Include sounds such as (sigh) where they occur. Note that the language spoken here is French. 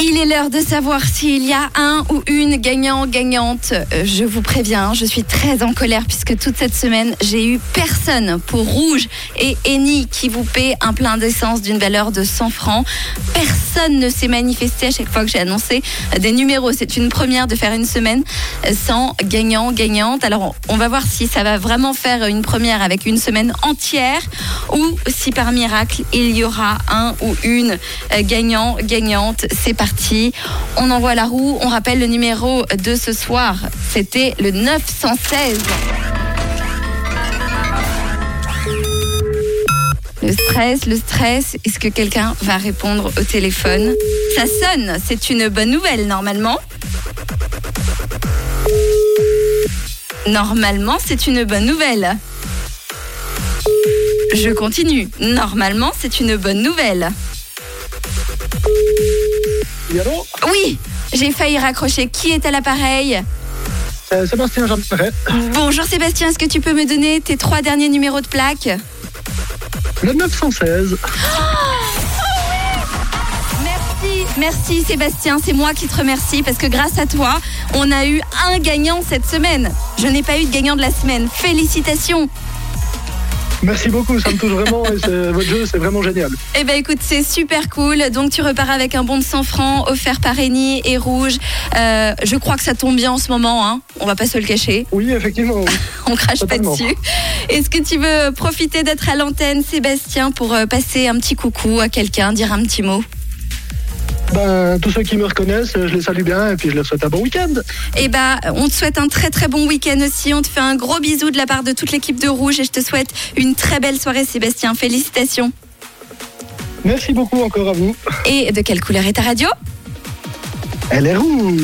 Il est l'heure de savoir s'il y a un ou une gagnant gagnante. Euh, Je vous préviens, je suis très en colère puisque toute cette semaine, j'ai eu personne pour Rouge et Eni qui vous paie un plein d'essence d'une valeur de 100 francs. Personne ne s'est manifesté à chaque fois que j'ai annoncé des numéros. C'est une première de faire une semaine sans gagnant gagnante. Alors on va voir si ça va vraiment faire une première avec une semaine entière ou si par miracle il y aura un ou une euh, gagnant gagnante. C'est On envoie la roue. On rappelle le numéro de ce soir. C'était le 916. Le stress, le stress. Est-ce que quelqu'un va répondre au téléphone? Ça sonne. C'est une bonne nouvelle normalement. Normalement, c'est une bonne nouvelle. Je continue. Normalement, c'est une bonne nouvelle. Oui, j'ai failli raccrocher. Qui est à l'appareil? Euh, Sébastien Jean Perret. Bonjour Sébastien, est-ce que tu peux me donner tes trois derniers numéros de plaque? Le 916. Merci, merci Sébastien, c'est moi qui te remercie parce que grâce à toi, on a eu un gagnant cette semaine. Je n'ai pas eu de gagnant de la semaine. Félicitations. Merci beaucoup, ça me touche vraiment et votre jeu, c'est vraiment génial. Eh ben écoute, c'est super cool. Donc tu repars avec un bon de 100 francs offert par Eni et Rouge. Euh, je crois que ça tombe bien en ce moment, hein. on va pas se le cacher. Oui, effectivement. oui. (laughs) On crache Totalement. pas dessus. Est-ce que tu veux profiter d'être à l'antenne, Sébastien, pour euh, passer un petit coucou à quelqu'un, dire un petit mot? Ben, tous ceux qui me reconnaissent, je les salue bien et puis je leur souhaite un bon week-end. Eh ben, on te souhaite un très très bon week-end aussi. On te fait un gros bisou de la part de toute l'équipe de Rouge et je te souhaite une très belle soirée, Sébastien. Félicitations. Merci beaucoup encore à vous. Et de quelle couleur est ta radio? Elle est rouge.